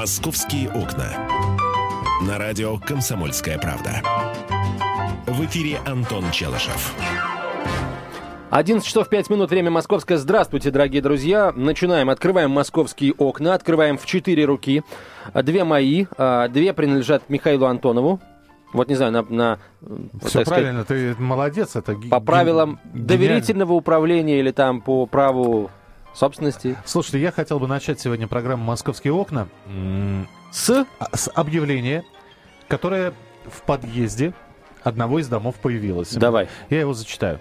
«Московские окна». На радио «Комсомольская правда». В эфире Антон Челышев. 11 часов 5 минут, время московское. Здравствуйте, дорогие друзья. Начинаем. Открываем московские окна. Открываем в четыре руки. Две мои, а, две принадлежат Михаилу Антонову. Вот не знаю, на... на Все правильно, сказать, ты молодец. Это по правилам гениально. доверительного управления или там по праву собственности. Слушайте, я хотел бы начать сегодня программу «Московские окна» с, с объявления, которое в подъезде одного из домов появилось. Давай. Я его зачитаю.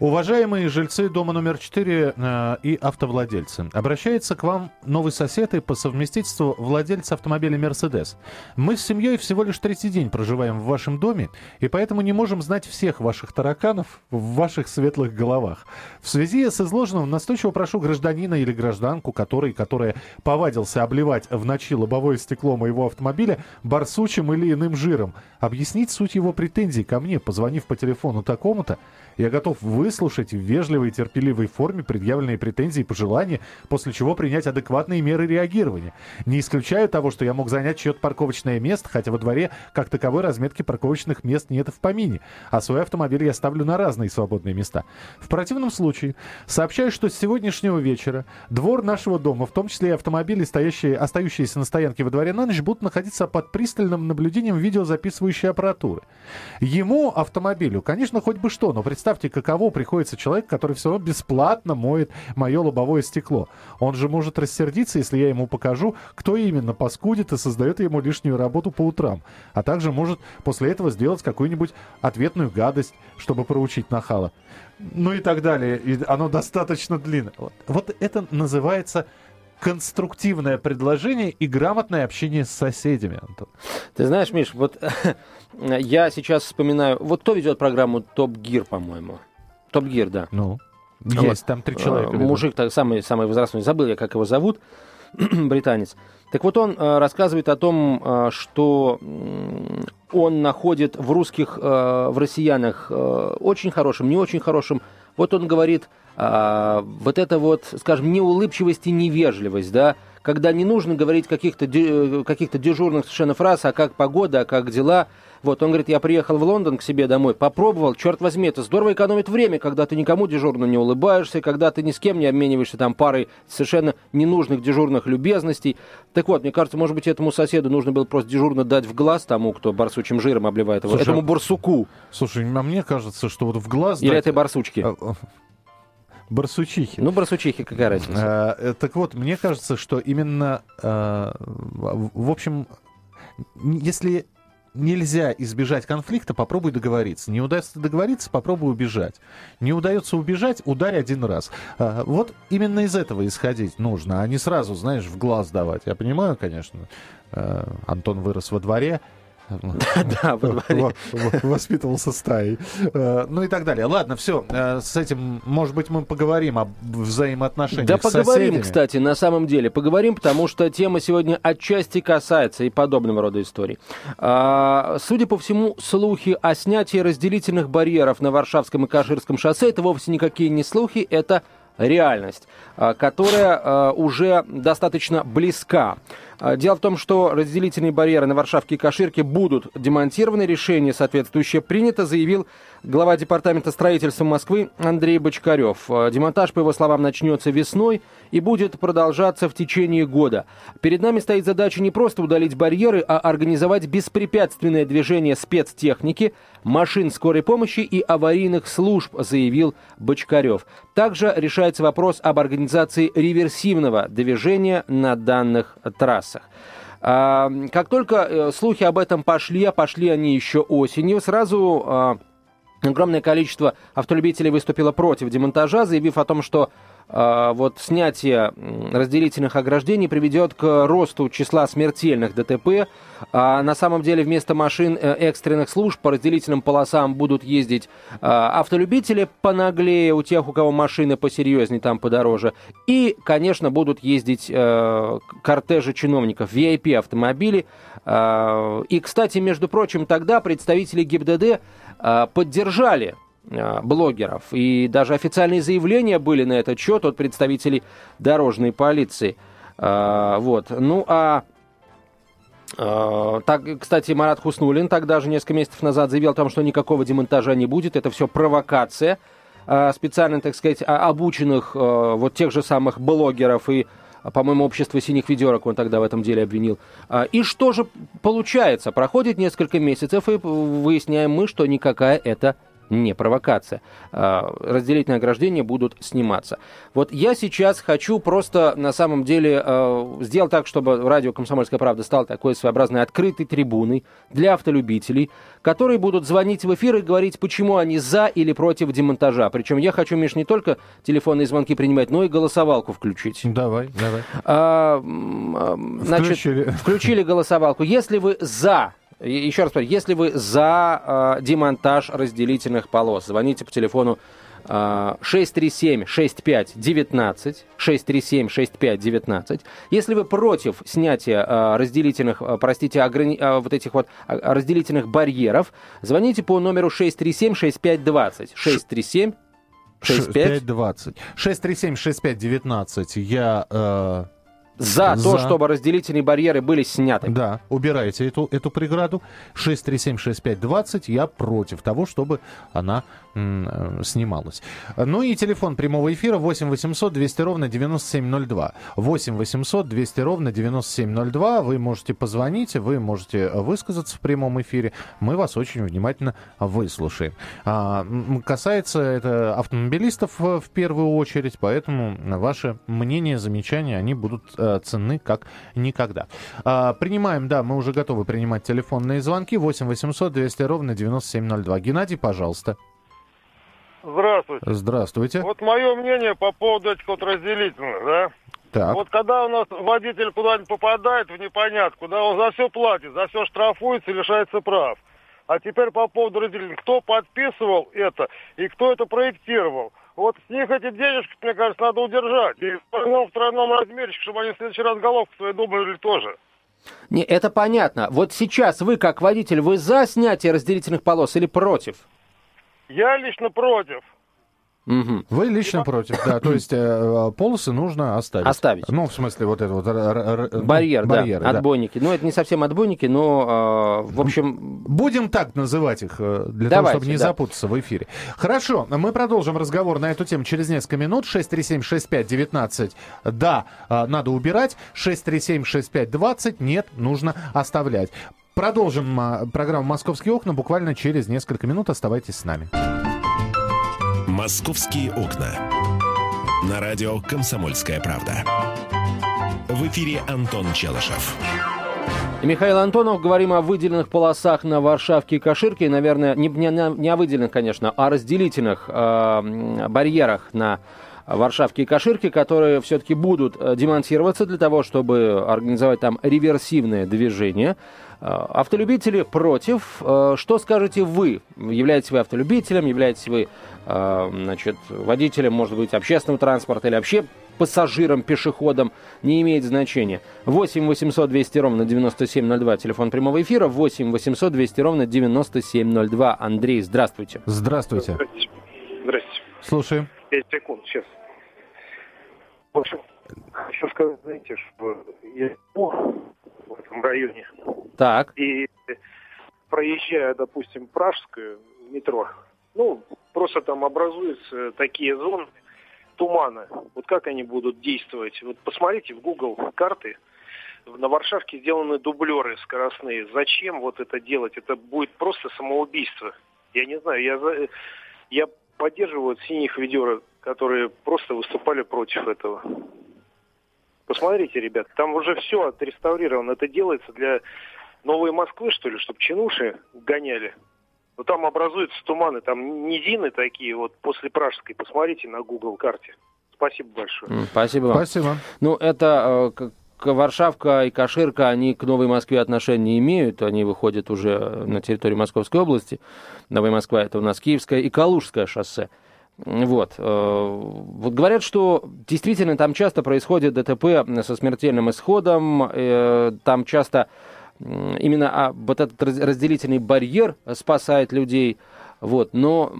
Уважаемые жильцы дома номер 4 э, и автовладельцы, обращается к вам новый сосед и по совместительству владелец автомобиля «Мерседес». Мы с семьей всего лишь третий день проживаем в вашем доме, и поэтому не можем знать всех ваших тараканов в ваших светлых головах. В связи с изложенным настойчиво прошу гражданина или гражданку, который, которая повадился обливать в ночи лобовое стекло моего автомобиля барсучим или иным жиром, объяснить суть его претензий ко мне, позвонив по телефону такому-то, я готов выслушать в вежливой и терпеливой форме предъявленные претензии и пожелания, после чего принять адекватные меры реагирования. Не исключаю того, что я мог занять чье-то парковочное место, хотя во дворе как таковой разметки парковочных мест нет в помине, а свой автомобиль я ставлю на разные свободные места. В противном случае сообщаю, что с сегодняшнего вечера двор нашего дома, в том числе и автомобили, стоящие, остающиеся на стоянке во дворе на ночь, будут находиться под пристальным наблюдением видеозаписывающей аппаратуры. Ему, автомобилю, конечно, хоть бы что, но представьте, каково приходится человек, который все равно бесплатно моет мое лобовое стекло. Он же может рассердиться, если я ему покажу, кто именно паскудит и создает ему лишнюю работу по утрам. А также может после этого сделать какую-нибудь ответную гадость, чтобы проучить нахала. Ну и так далее. И оно достаточно длинное. Вот, это называется конструктивное предложение и грамотное общение с соседями, Антон. Ты знаешь, Миш, вот я сейчас вспоминаю, вот кто ведет программу Топ Гир, по-моему? Топ Гир, да. Ну, есть, вот. там три человека. Ведут. Мужик так, самый, самый возрастной, забыл я, как его зовут, британец. Так вот, он э, рассказывает о том, э, что э, он находит в русских, э, в россиянах э, очень хорошим, не очень хорошим. Вот он говорит, вот это вот, скажем, неулыбчивость и невежливость, да, когда не нужно говорить каких-то э, каких дежурных совершенно фраз, а как погода, а как дела. Вот, он говорит, я приехал в Лондон к себе домой, попробовал, черт возьми, это здорово экономит время, когда ты никому дежурно не улыбаешься, когда ты ни с кем не обмениваешься там парой совершенно ненужных дежурных любезностей. Так вот, мне кажется, может быть, этому соседу нужно было просто дежурно дать в глаз тому, кто барсучим жиром обливает его, слушай, этому барсуку. Слушай, а мне кажется, что вот в глаз... Или дать... этой барсучки. А, Барсучихи. Ну, барсучихи, какая разница? А, так вот, мне кажется, что именно, а, в общем, если нельзя избежать конфликта, попробуй договориться. Не удастся договориться, попробуй убежать. Не удается убежать, ударь один раз. А, вот именно из этого исходить нужно, а не сразу, знаешь, в глаз давать. Я понимаю, конечно, а, Антон вырос во дворе, Да. Воспитывался стаей. Э, ну и так далее. Ладно, все. Э, с этим, может быть, мы поговорим о взаимоотношениях Да, поговорим, кстати, на самом деле. Поговорим, потому что тема сегодня отчасти касается и подобного рода историй. А, судя по всему, слухи о снятии разделительных барьеров на Варшавском и Каширском шоссе это вовсе никакие не слухи, это реальность, а, которая уже достаточно близка. А, дело в том, что разделительные барьеры на Варшавке и Каширке будут демонтированы. Решение соответствующее принято, заявил глава Департамента строительства Москвы Андрей Бочкарев. А, демонтаж, по его словам, начнется весной и будет продолжаться в течение года. Перед нами стоит задача не просто удалить барьеры, а организовать беспрепятственное движение спецтехники, машин скорой помощи и аварийных служб, заявил Бочкарев. Также решается вопрос об организации реверсивного движения на данных трассах трассах. А, как только э, слухи об этом пошли, а пошли они еще осенью, сразу а, огромное количество автолюбителей выступило против демонтажа, заявив о том, что вот снятие разделительных ограждений приведет к росту числа смертельных ДТП. А на самом деле вместо машин э, экстренных служб по разделительным полосам будут ездить а, автолюбители понаглее, у тех, у кого машины посерьезнее, там подороже. И, конечно, будут ездить э, кортежи чиновников, VIP-автомобили. И, кстати, между прочим, тогда представители ГИБДД поддержали блогеров. И даже официальные заявления были на этот счет от представителей дорожной полиции. Э, вот. Ну а А, так, кстати, Марат Хуснулин тогда же несколько месяцев назад заявил о том, что никакого демонтажа не будет. Это все провокация а, специально, так сказать, обученных вот тех же самых блогеров и по-моему, общество синих ведерок он тогда в этом деле обвинил. И что же получается? Проходит несколько месяцев, и выясняем мы, что никакая это не провокация. А, разделительные ограждения будут сниматься. Вот я сейчас хочу просто на самом деле а, сделать так, чтобы радио «Комсомольская правда» стал такой своеобразной открытой трибуной для автолюбителей, которые будут звонить в эфир и говорить, почему они за или против демонтажа. Причем я хочу, Миш, не только телефонные звонки принимать, но и голосовалку включить. Давай, давай. А, значит, включили. включили голосовалку. Если вы за еще раз говорю, если вы за э, демонтаж разделительных полос, звоните по телефону 637-65-19, 637-65-19. Если вы против снятия э, разделительных, э, простите, ограни... вот этих вот разделительных барьеров, звоните по номеру 637-65-20. 637 65 20. 637-65-19. Я э, за, за то, чтобы разделительные барьеры были сняты. Да, убирайте эту, эту преграду. 6376520. Я против того, чтобы она э, снималась. Ну и телефон прямого эфира 8 800 200 ровно 9702. 8 800 200 ровно 9702. Вы можете позвонить, вы можете высказаться в прямом эфире. Мы вас очень внимательно выслушаем. А, касается это автомобилистов в первую очередь, поэтому ваши мнения, замечания, они будут э, Э, ценны как никогда. А, принимаем, да, мы уже готовы принимать телефонные звонки. 8 800 200 ровно 9702. Геннадий, пожалуйста. Здравствуйте. Здравствуйте. Вот мое мнение по поводу этих вот разделительных, да? Так. Вот когда у нас водитель куда-нибудь попадает в непонятку, да, он за все платит, за все штрафуется и лишается прав. А теперь по поводу разделительных. Кто подписывал это и кто это проектировал? Вот с них эти денежки, мне кажется, надо удержать. И в тройном, размере, чтобы они в следующий раз головку свои думали тоже. Не, это понятно. Вот сейчас вы, как водитель, вы за снятие разделительных полос или против? Я лично против. Угу. Вы лично против, да. То есть э, полосы нужно оставить. Оставить. Ну, в смысле, вот это вот... Барьер, барьеры, да. Отбойники. Ну, это не совсем отбойники, но, э, в общем... Будем так называть их, э, для Давайте, того, чтобы не да. запутаться в эфире. Хорошо, мы продолжим разговор на эту тему через несколько минут. 637-6519, да, э, надо убирать. 637-6520, нет, нужно оставлять. Продолжим э, программу «Московские окна» буквально через несколько минут. Оставайтесь с нами. «Московские окна». На радио «Комсомольская правда». В эфире Антон Челышев. Михаил Антонов. Говорим о выделенных полосах на Варшавке и Каширке. Наверное, не, не, не о выделенных, конечно, а о разделительных э, барьерах на Варшавке и Каширке, которые все-таки будут э, демонтироваться для того, чтобы организовать там реверсивное движение. Э, автолюбители против. Э, что скажете вы? Являетесь вы автолюбителем, являетесь вы значит, водителем, может быть, общественного транспорта или вообще пассажиром, пешеходом, не имеет значения. 8 800 200 ровно 9702, телефон прямого эфира, 8 800 200 ровно 9702. Андрей, здравствуйте. Здравствуйте. Здравствуйте. Здравствуйте. Слушаем. 5 секунд, сейчас. В общем, хочу сказать, знаете, что я в этом районе. Так. И проезжая, допустим, Пражское метро, ну, просто там образуются такие зоны тумана. Вот как они будут действовать? Вот посмотрите в Google карты. На Варшавке сделаны дублеры скоростные. Зачем вот это делать? Это будет просто самоубийство. Я не знаю, я, за... я поддерживаю синих ведерок, которые просто выступали против этого. Посмотрите, ребят, там уже все отреставрировано. Это делается для Новой Москвы, что ли, чтобы чинуши гоняли. Но там образуются туманы, там низины такие, вот после Пражской. Посмотрите на Google карте. Спасибо большое. Спасибо вам. Спасибо. Ну, это э, Варшавка и Каширка, они к Новой Москве отношения не имеют, они выходят уже на территорию Московской области. Новая Москва это у нас Киевское и Калужское шоссе. Вот. Э, вот говорят, что действительно там часто происходит ДТП со смертельным исходом, э, там часто именно а, вот этот разделительный барьер спасает людей, вот, но,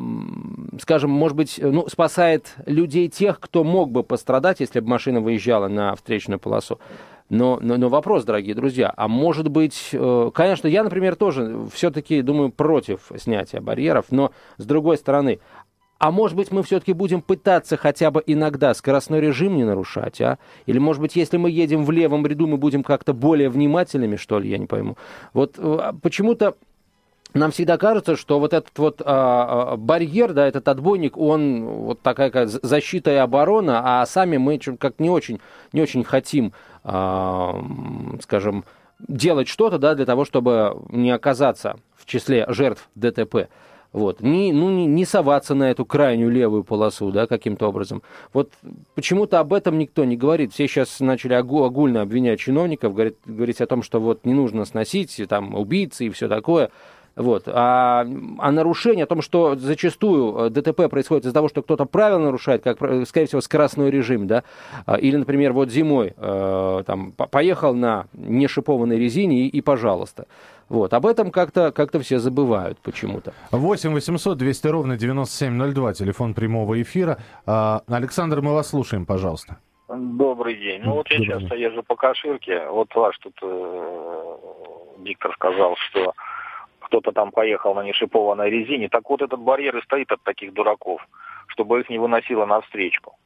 скажем, может быть, ну, спасает людей тех, кто мог бы пострадать, если бы машина выезжала на встречную полосу. Но, но, но вопрос, дорогие друзья, а может быть, э, конечно, я, например, тоже все-таки думаю против снятия барьеров, но с другой стороны, а может быть, мы все-таки будем пытаться хотя бы иногда скоростной режим не нарушать, а? Или, может быть, если мы едем в левом ряду, мы будем как-то более внимательными, что ли, я не пойму. Вот э, почему-то нам всегда кажется, что вот этот вот а, а, барьер, да, этот отбойник, он вот такая как защита и оборона, а сами мы как не очень, не очень хотим, а, скажем, делать что-то, да, для того, чтобы не оказаться в числе жертв ДТП. Вот. Не, ну, не, не соваться на эту крайнюю левую полосу, да, каким-то образом. Вот почему-то об этом никто не говорит. Все сейчас начали огульно обвинять чиновников, говорить, говорить о том, что вот не нужно сносить, там, убийцы и все такое. Вот. А, а нарушение, о том, что зачастую э, ДТП происходит из-за того, что кто-то правила нарушает, как, скорее всего, скоростной режим, да, а, или, например, вот зимой э, там, поехал на нешипованной резине и, и пожалуйста. Вот. Об этом как-то как все забывают почему-то. 8 800 200 ровно 9702, телефон прямого эфира. А, Александр, мы вас слушаем, пожалуйста. Добрый день. Ну вот я Добрый часто езжу по Каширке. Вот ваш тут э, Виктор сказал, что кто-то там поехал на нешипованной резине. Так вот этот барьер и стоит от таких дураков, чтобы их не выносило навстречку.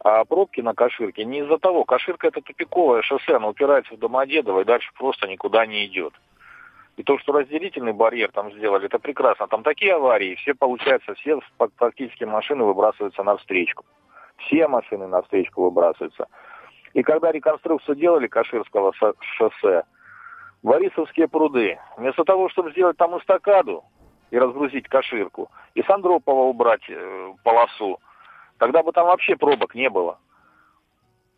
А пробки на Каширке не из-за того. Каширка это тупиковое шоссе, оно упирается в Домодедово и дальше просто никуда не идет. И то, что разделительный барьер там сделали, это прекрасно. Там такие аварии, все, получается, все практически машины выбрасываются на встречку. Все машины на встречку выбрасываются. И когда реконструкцию делали Каширского шоссе, Борисовские пруды. Вместо того, чтобы сделать там эстакаду и разгрузить Каширку, и с Андропова убрать э, полосу, тогда бы там вообще пробок не было.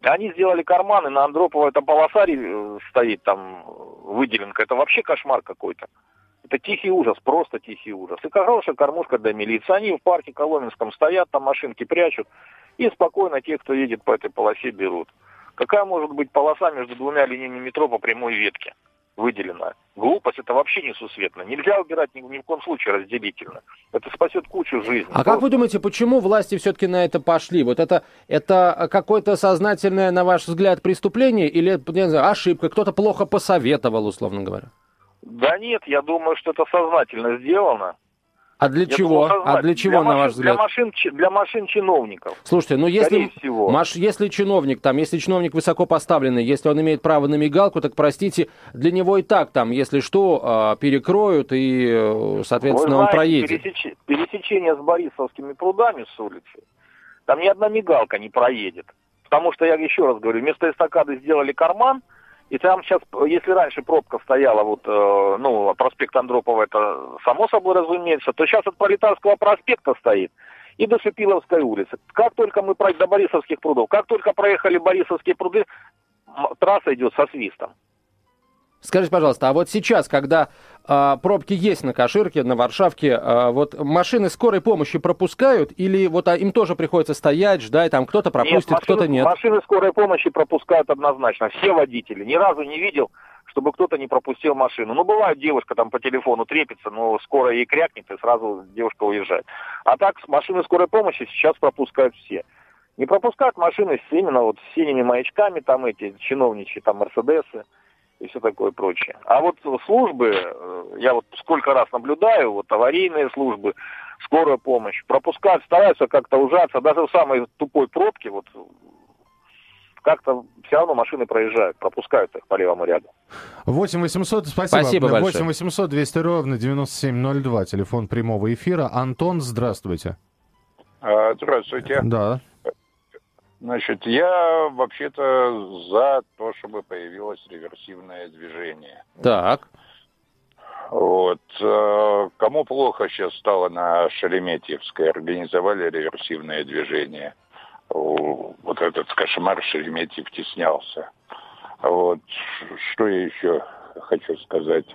Они сделали карманы, на Андропова эта полоса э, стоит там, выделенка. Это вообще кошмар какой-то. Это тихий ужас, просто тихий ужас. И хорошая кормушка для милиции. Они в парке Коломенском стоят, там машинки прячут, и спокойно те, кто едет по этой полосе, берут. Какая может быть полоса между двумя линиями метро по прямой ветке? Выделена. Глупость это вообще несусветно. Нельзя убирать ни, ни в коем случае разделительно. Это спасет кучу жизней. А как вы думаете, почему власти все-таки на это пошли? Вот это, это какое-то сознательное, на ваш взгляд, преступление или не знаю, ошибка? Кто-то плохо посоветовал, условно говоря? Да нет, я думаю, что это сознательно сделано. А для Я чего? Думаю, а для чего, для на машин, ваш взгляд? Для машин, для машин чиновников. Слушайте, ну если, маш, если чиновник, там, если чиновник высоко поставленный, если он имеет право на мигалку, так, простите, для него и так там, если что, а, перекроют, и, э, соответственно, знаете, он проедет. Пересеч... Пересечение с Борисовскими прудами с улицы, там ни одна мигалка не проедет. Потому что, я еще раз говорю, вместо эстакады сделали карман – и там сейчас, если раньше пробка стояла, вот, э, ну, проспект Андропова, это само собой разумеется, то сейчас от Пролетарского проспекта стоит и до Шипиловской улицы. Как только мы проехали до Борисовских прудов, как только проехали Борисовские пруды, трасса идет со свистом. Скажите, пожалуйста, а вот сейчас, когда э, пробки есть на Каширке, на Варшавке, э, вот машины скорой помощи пропускают или вот а, им тоже приходится стоять, ждать, там кто-то пропустит, нет, кто-то нет? Машины скорой помощи пропускают однозначно, все водители. Ни разу не видел, чтобы кто-то не пропустил машину. Ну, бывает, девушка там по телефону трепится, но скоро ей крякнет, и сразу девушка уезжает. А так, машины скорой помощи сейчас пропускают все. Не пропускают машины с именно вот с синими маячками, там эти чиновничьи, там Мерседесы и все такое прочее. А вот службы, э, я вот сколько раз наблюдаю, вот аварийные службы, скорая помощь, пропускают, стараются как-то ужаться, даже в самой тупой пробке, вот как-то все равно машины проезжают, пропускают их по левому ряду. 8 800, спасибо. Спасибо 8 800 200 ровно 9702, телефон прямого эфира. Антон, здравствуйте. А, здравствуйте. Да. Значит, я вообще-то за то, чтобы появилось реверсивное движение. Так. Вот. Э, кому плохо сейчас стало на Шереметьевской, организовали реверсивное движение. Вот этот кошмар Шереметьев теснялся. Вот. Что я еще хочу сказать?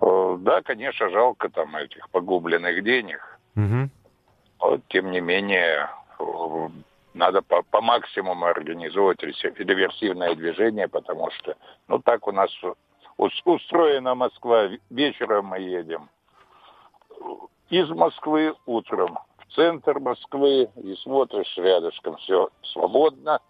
Э, да, конечно, жалко там этих погубленных денег. Угу. Вот, тем не менее, надо по, по максимуму организовывать реверсивное движение, потому что, ну, так у нас устроена Москва. Вечером мы едем из Москвы утром в центр Москвы и смотришь рядышком все свободно.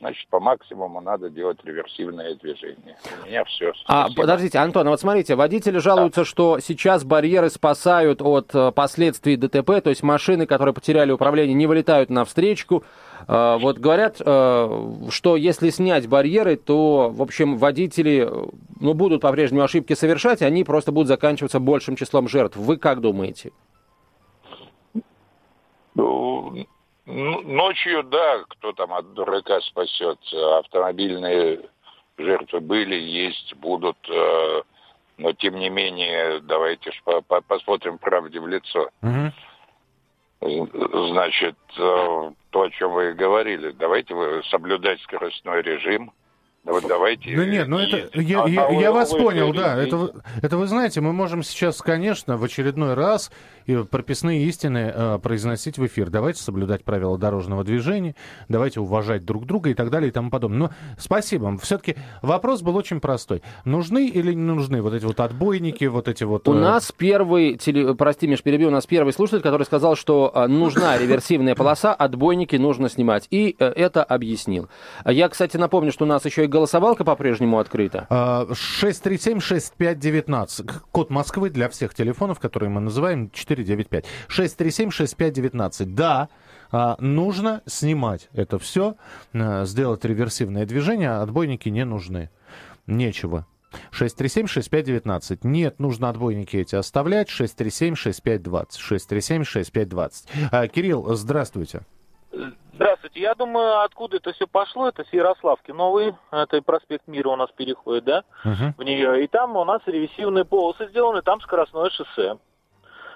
Значит, по максимуму надо делать реверсивное движение. У меня все. А, Спасибо. подождите, Антон, а вот смотрите, водители жалуются, да. что сейчас барьеры спасают от э, последствий ДТП, то есть машины, которые потеряли управление, не вылетают на встречку. Э, вот говорят, э, что если снять барьеры, то, в общем, водители ну, будут по-прежнему ошибки совершать, они просто будут заканчиваться большим числом жертв. Вы как думаете? Ночью, да, кто там от дурака спасет. Автомобильные жертвы были, есть, будут. Э, но, тем не менее, давайте посмотрим правде в лицо. Угу. Значит, э, то, о чем вы говорили, давайте вы соблюдать скоростной режим – вот давайте. Ну нет, ну это я, а, я, а я вас понял, да. Это, это вы знаете, мы можем сейчас, конечно, в очередной раз прописные истины э, произносить в эфир. Давайте соблюдать правила дорожного движения, давайте уважать друг друга и так далее и тому подобное. Но спасибо. Все-таки вопрос был очень простой. Нужны или не нужны вот эти вот отбойники, вот эти вот... У э... нас первый, теле... прости, Миш, перебью, у нас первый слушатель, который сказал, что э, нужна реверсивная полоса, отбойники нужно снимать. И э, это объяснил. Я, кстати, напомню, что у нас еще и голосовалка по-прежнему открыта? 637-6519. А, код Москвы для всех телефонов, которые мы называем 495. 637-6519. Да, а, нужно снимать это все, а, сделать реверсивное движение, отбойники не нужны. Нечего. 637-6519. Нет, нужно отбойники эти оставлять. 637-6520. 637-6520. Кирилл, здравствуйте. Здравствуйте. Я думаю, откуда это все пошло, это с Ярославки новый, это проспект Мира у нас переходит, да, uh-huh. в нее. И там у нас ревесивные полосы сделаны, там скоростное шоссе.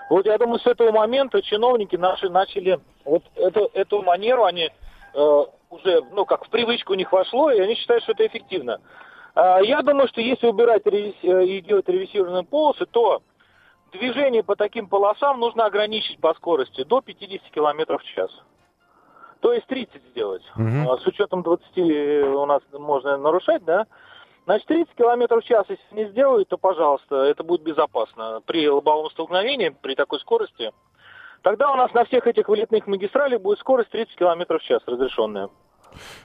Вот я думаю, с этого момента чиновники наши начали вот эту, эту манеру, они э, уже, ну, как в привычку у них вошло, и они считают, что это эффективно. Э, я думаю, что если убирать ревес, э, и делать ревесивные полосы, то движение по таким полосам нужно ограничить по скорости до 50 км в час. То есть 30 сделать. Угу. С учетом 20 э, у нас можно нарушать, да? Значит, 30 километров в час, если не сделают, то, пожалуйста, это будет безопасно. При лобовом столкновении, при такой скорости, тогда у нас на всех этих вылетных магистралях будет скорость 30 километров в час разрешенная.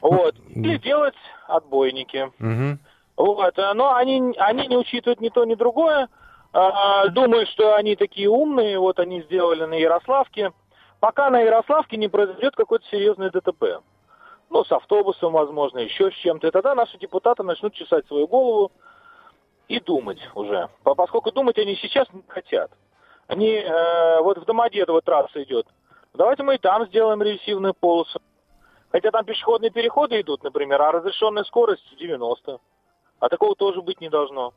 Вот. Или делать отбойники. Угу. Вот. Но они, они не учитывают ни то, ни другое. А, думают, что они такие умные. Вот они сделали на Ярославке пока на Ярославке не произойдет какой-то серьезный ДТП. Ну, с автобусом, возможно, еще с чем-то. И тогда наши депутаты начнут чесать свою голову и думать уже. Поскольку думать они сейчас не хотят. Они, э, вот в Домодедово трасса идет. Давайте мы и там сделаем реверсивную полосу. Хотя там пешеходные переходы идут, например, а разрешенная скорость 90. А такого тоже быть не должно.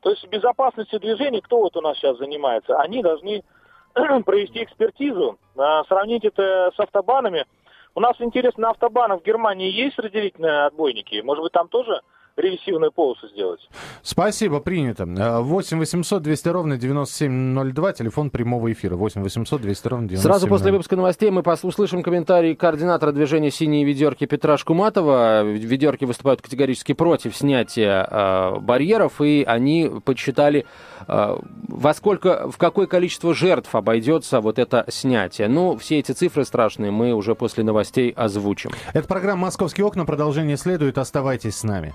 То есть безопасностью движения, кто вот у нас сейчас занимается, они должны провести экспертизу, а, сравнить это с автобанами. У нас, интересно, на автобанах в Германии есть разделительные отбойники? Может быть, там тоже ревесивную полосу сделать. Спасибо, принято. 8 800 200 ровно 9702, телефон прямого эфира. 8 800 200 ровно 9702. Сразу после выпуска новостей мы услышим комментарий координатора движения «Синие ведерки» Петра Шкуматова. Ведерки выступают категорически против снятия э, барьеров, и они подсчитали, э, во сколько, в какое количество жертв обойдется вот это снятие. Ну, все эти цифры страшные мы уже после новостей озвучим. Это программа «Московские окна». Продолжение следует. Оставайтесь с нами.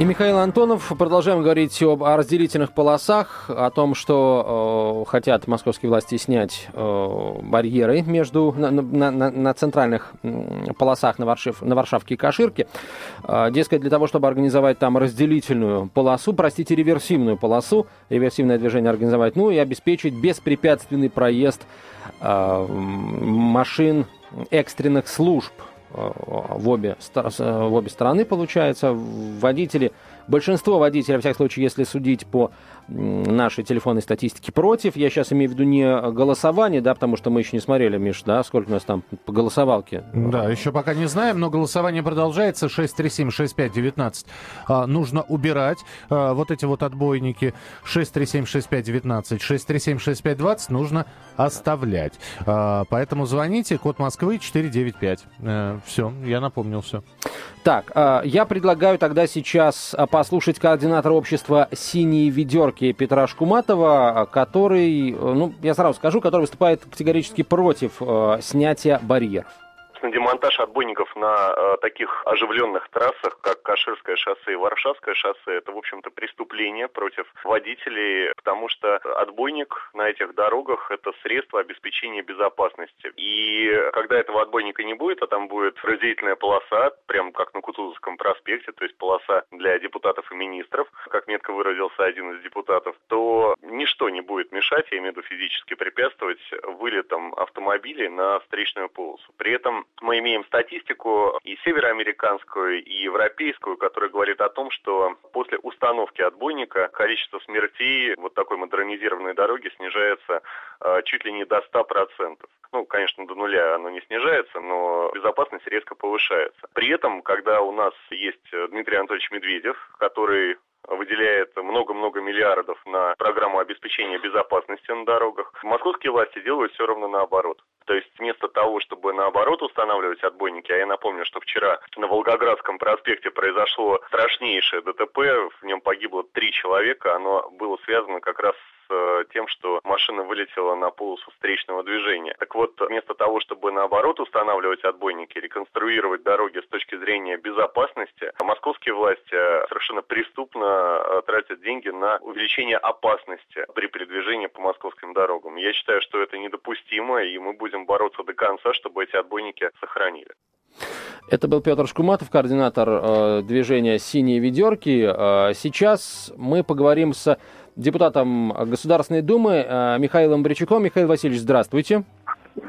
И Михаил Антонов. Продолжаем говорить об, о разделительных полосах, о том, что э, хотят московские власти снять э, барьеры между, на, на, на, на центральных полосах на, Варшив, на Варшавке и Каширке. Э, дескать, для того, чтобы организовать там разделительную полосу, простите, реверсивную полосу, реверсивное движение организовать, ну и обеспечить беспрепятственный проезд э, машин экстренных служб в обе, в обе стороны, получается. Водители, большинство водителей, во всяком случае, если судить по нашей телефонной статистике, против. Я сейчас имею в виду не голосование, да, потому что мы еще не смотрели, Миш, да, сколько у нас там по голосовалке. Да, еще пока не знаем, но голосование продолжается. 637-6519 а, нужно убирать а, вот эти вот отбойники. 637-6519, 637-6520 нужно оставлять. А, поэтому звоните, код Москвы 495. А, все, я напомнил все. Так, а, я предлагаю тогда сейчас а, послушать координатора общества «Синие ведерки» Петра Шкуматова, который, ну, я сразу скажу, который выступает категорически против снятия барьеров собственно, демонтаж отбойников на э, таких оживленных трассах, как Каширское шоссе и Варшавское шоссе, это, в общем-то, преступление против водителей, потому что отбойник на этих дорогах – это средство обеспечения безопасности. И когда этого отбойника не будет, а там будет разделительная полоса, прям как на Кутузовском проспекте, то есть полоса для депутатов и министров, как метко выразился один из депутатов, то ничто не будет мешать, я имею в виду физически препятствовать вылетам автомобилей на встречную полосу. При этом мы имеем статистику и североамериканскую, и европейскую, которая говорит о том, что после установки отбойника количество смертей вот такой модернизированной дороги снижается э, чуть ли не до 100%. Ну, конечно, до нуля оно не снижается, но безопасность резко повышается. При этом, когда у нас есть Дмитрий Анатольевич Медведев, который выделяет много-много миллиардов на программу обеспечения безопасности на дорогах. Московские власти делают все равно наоборот. То есть вместо того, чтобы наоборот устанавливать отбойники, а я напомню, что вчера на Волгоградском проспекте произошло страшнейшее ДТП, в нем погибло три человека, оно было связано как раз Э, тем, что машина вылетела на полосу встречного движения. Так вот, вместо того, чтобы наоборот устанавливать отбойники, реконструировать дороги с точки зрения безопасности, московские власти э, совершенно преступно э, тратят деньги на увеличение опасности при передвижении по московским дорогам. Я считаю, что это недопустимо, и мы будем бороться до конца, чтобы эти отбойники сохранили. Это был Петр Шкуматов, координатор э, движения «Синие ведерки». Э, сейчас мы поговорим с депутатом Государственной Думы э, Михаилом Бричуком. Михаил Васильевич, здравствуйте.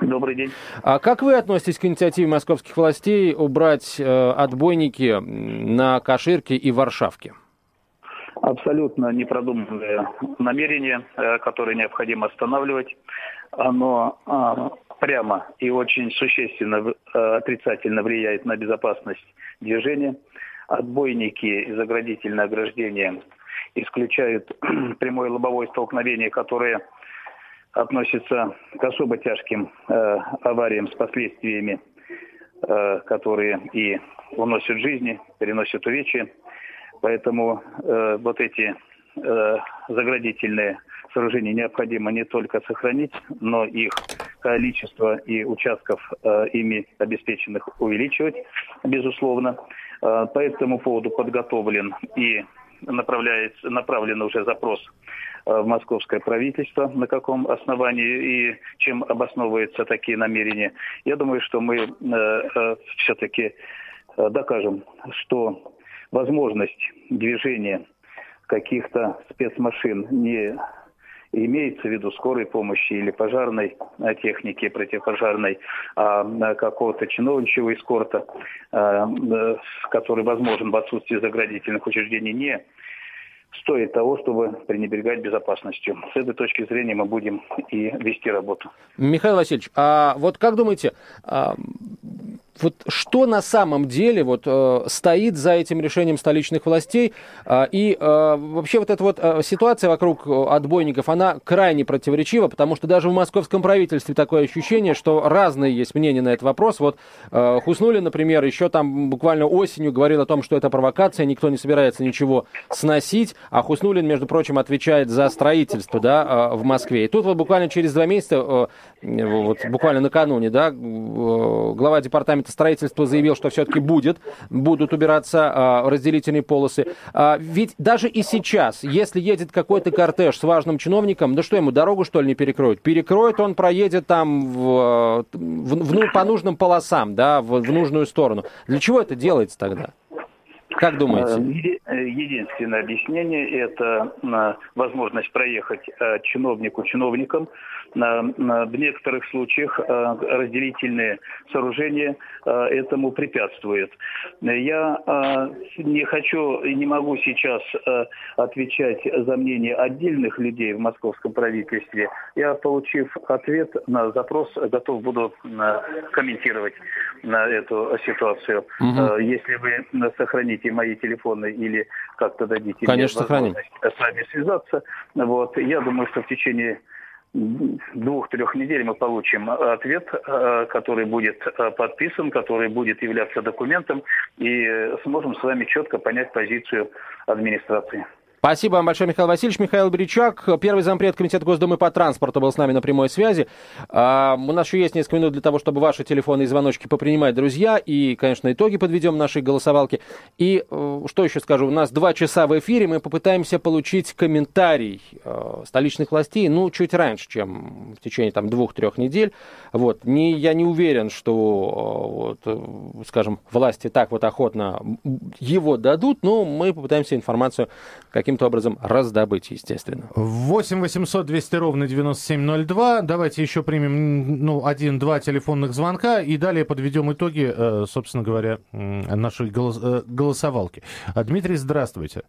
Добрый день. А как вы относитесь к инициативе московских властей убрать э, отбойники на Каширке и Варшавке? Абсолютно непродуманное намерение, э, которое необходимо останавливать. Оно прямо и очень существенно отрицательно влияет на безопасность движения. Отбойники и заградительное ограждение исключают прямое лобовое столкновение, которое относится к особо тяжким э, авариям с последствиями, э, которые и уносят жизни, переносят увечья. Поэтому э, вот эти э, заградительные сооружения необходимо не только сохранить, но их количество и участков э, ими обеспеченных увеличивать, безусловно. Э, по этому поводу подготовлен и направляется, направлен уже запрос э, в московское правительство, на каком основании и чем обосновываются такие намерения. Я думаю, что мы э, э, все-таки э, докажем, что возможность движения каких-то спецмашин не имеется в виду скорой помощи или пожарной э, техники противопожарной, а какого-то чиновничьего эскорта, э, э, который возможен в отсутствии заградительных учреждений, не стоит того, чтобы пренебрегать безопасностью. С этой точки зрения мы будем и вести работу. Михаил Васильевич, а вот как думаете, а, вот что на самом деле вот э, стоит за этим решением столичных властей? Э, и э, вообще вот эта вот э, ситуация вокруг отбойников она крайне противоречива потому что даже в московском правительстве такое ощущение что разные есть мнения на этот вопрос. Вот э, Хуснули например еще там буквально осенью говорил о том что это провокация никто не собирается ничего сносить а Хуснулин между прочим отвечает за строительство да э, в Москве. И тут вот буквально через два месяца э, вот буквально накануне да э, глава департамента строительства заявил, что все-таки будет, будут убираться а, разделительные полосы. А, ведь даже и сейчас, если едет какой-то кортеж с важным чиновником, да что ему, дорогу что ли не перекроют? Перекроет, он проедет там в, в, в, ну, по нужным полосам, да, в, в нужную сторону. Для чего это делается тогда? Как думаете? Э, единственное объяснение – это э, возможность проехать э, чиновнику чиновникам. В некоторых случаях разделительные сооружения этому препятствуют. Я не хочу и не могу сейчас отвечать за мнение отдельных людей в московском правительстве. Я, получив ответ на запрос, готов буду комментировать на эту ситуацию. Угу. Если вы сохраните мои телефоны или как-то дадите Конечно, мне возможность с вами связаться. Вот. Я думаю, что в течение двух-трех недель мы получим ответ, э, который будет э, подписан, который будет являться документом, и сможем с вами четко понять позицию администрации. Спасибо вам большое, Михаил Васильевич. Михаил Бричак, первый зампред Комитета Госдумы по транспорту, был с нами на прямой связи. А, у нас еще есть несколько минут для того, чтобы ваши телефоны и звоночки попринимать, друзья. И, конечно, итоги подведем нашей голосовалки. И э, что еще скажу? У нас два часа в эфире. Мы попытаемся получить комментарий э, столичных властей, ну, чуть раньше, чем в течение там двух-трех недель. Вот. Не, я не уверен, что, э, вот, скажем, власти так вот охотно его дадут, но мы попытаемся информацию каким каким-то образом раздобыть, естественно. 8 800 200 ровно 9702. Давайте еще примем ну, один-два телефонных звонка и далее подведем итоги, э, собственно говоря, нашей э, голосовалки. А, Дмитрий, здравствуйте.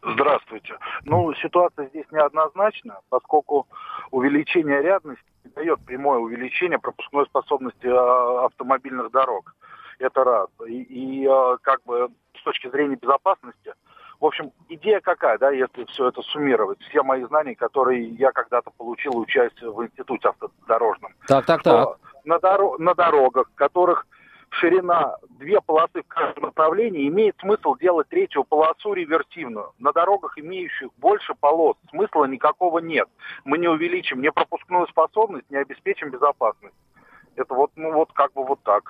Здравствуйте. Ну, ситуация здесь неоднозначна, поскольку увеличение рядности дает прямое увеличение пропускной способности а, автомобильных дорог. Это раз. И, и как бы с точки зрения безопасности в общем, идея какая, да, если все это суммировать, все мои знания, которые я когда-то получил, учась в институте автодорожном. Так, так, так. На, доро- на дорогах, которых ширина две полосы в каждом направлении, имеет смысл делать третью полосу реверсивную. На дорогах, имеющих больше полос, смысла никакого нет. Мы не увеличим ни пропускную способность, не обеспечим безопасность. Это вот, ну вот как бы вот так.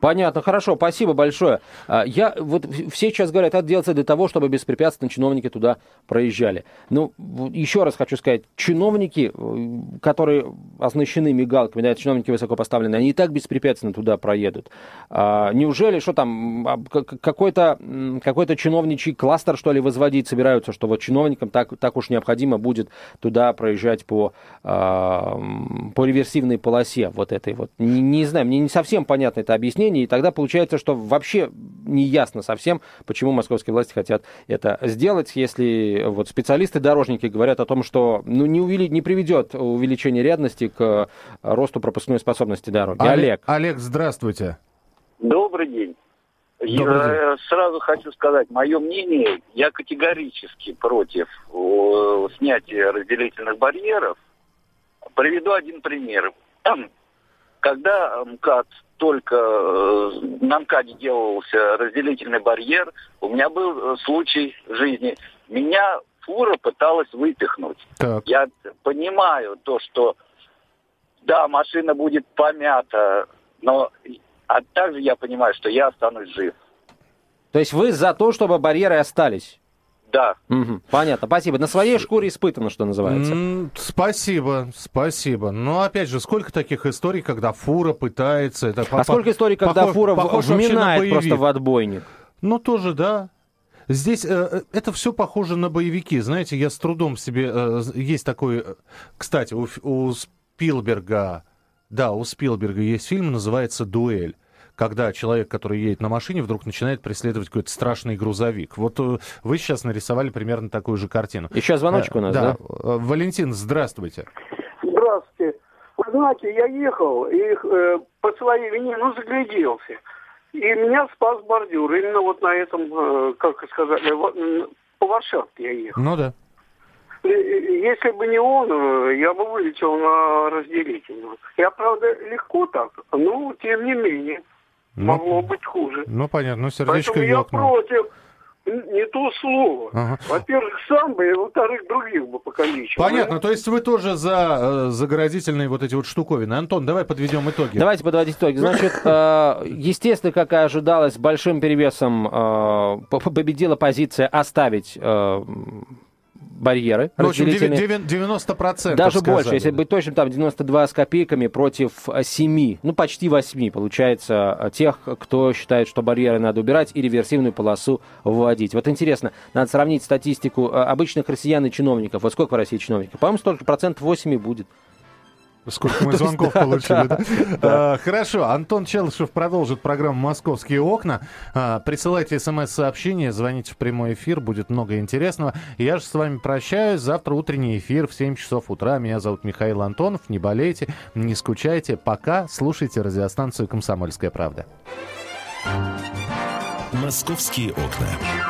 Понятно, хорошо, спасибо большое. А, я, вот все сейчас говорят, это делается для того, чтобы беспрепятственно чиновники туда проезжали. Ну, еще раз хочу сказать, чиновники, э, которые оснащены мигалками, да, чиновники высокопоставленные, они и так беспрепятственно туда проедут. А, неужели, что там, а, какой-то какой чиновничий кластер, что ли, возводить собираются, что вот чиновникам так, так уж необходимо будет туда проезжать по, по реверсивной полосе вот этой вот. Не, не знаю, мне не совсем понятно это объяснение, объяснений, и тогда получается, что вообще не ясно совсем, почему московские власти хотят это сделать, если вот специалисты-дорожники говорят о том, что ну, не, увели, не приведет увеличение рядности к росту пропускной способности дороги. Олег, Олег, здравствуйте. Добрый день. Добрый я день. сразу хочу сказать, мое мнение, я категорически против снятия разделительных барьеров. Приведу один пример. Когда МКАД только э, на МКАДе делался разделительный барьер, у меня был э, случай в жизни. Меня фура пыталась выпихнуть. Так. Я понимаю то, что да, машина будет помята, но а также я понимаю, что я останусь жив. То есть вы за то, чтобы барьеры остались? Да. Угу, понятно, спасибо. На своей шкуре испытано, что называется. М-м, спасибо, спасибо. Но опять же, сколько таких историй, когда фура пытается... Это а сколько историй, когда похож, фура похож вминает просто в отбойник? Ну, тоже да. Здесь э, э, это все похоже на боевики. Знаете, я с трудом себе... Э, есть такой... Э, кстати, у, у Спилберга... Да, у Спилберга есть фильм, называется «Дуэль» когда человек, который едет на машине, вдруг начинает преследовать какой-то страшный грузовик. Вот э, вы сейчас нарисовали примерно такую же картину. Еще звоночек у нас, да? да? Э, Валентин, здравствуйте. Здравствуйте. Вы знаете, я ехал и э, по своей вине, ну, загляделся. И меня спас бордюр. Именно вот на этом, э, как сказать, по Варшавке я ехал. Ну да. Если бы не он, я бы вылетел на разделительную. Я, правда, легко так, но тем не менее. Ну, Могло быть хуже. Ну, понятно, ну, сердечко Поэтому я против не то слово. Ага. Во-первых, сам бы, и во-вторых, других бы покалечил. Понятно, то есть вы тоже за э, заградительные вот эти вот штуковины. Антон, давай подведем итоги. Давайте подводить итоги. Значит, э, естественно, как и ожидалось, большим перевесом э, победила позиция оставить барьеры ну, в общем, 90%. Даже сказали. больше, если быть точным, там 92 с копейками против 7, ну почти 8, получается, тех, кто считает, что барьеры надо убирать и реверсивную полосу вводить. Вот интересно, надо сравнить статистику э, обычных россиян и чиновников. Вот сколько в России чиновников? По-моему, столько процентов 8 и будет. Сколько мы звонков получили, да? А, хорошо, Антон Челышев продолжит программу «Московские окна». А, присылайте смс-сообщения, звоните в прямой эфир, будет много интересного. Я же с вами прощаюсь. Завтра утренний эфир в 7 часов утра. Меня зовут Михаил Антонов. Не болейте, не скучайте. Пока слушайте радиостанцию «Комсомольская правда». «Московские окна».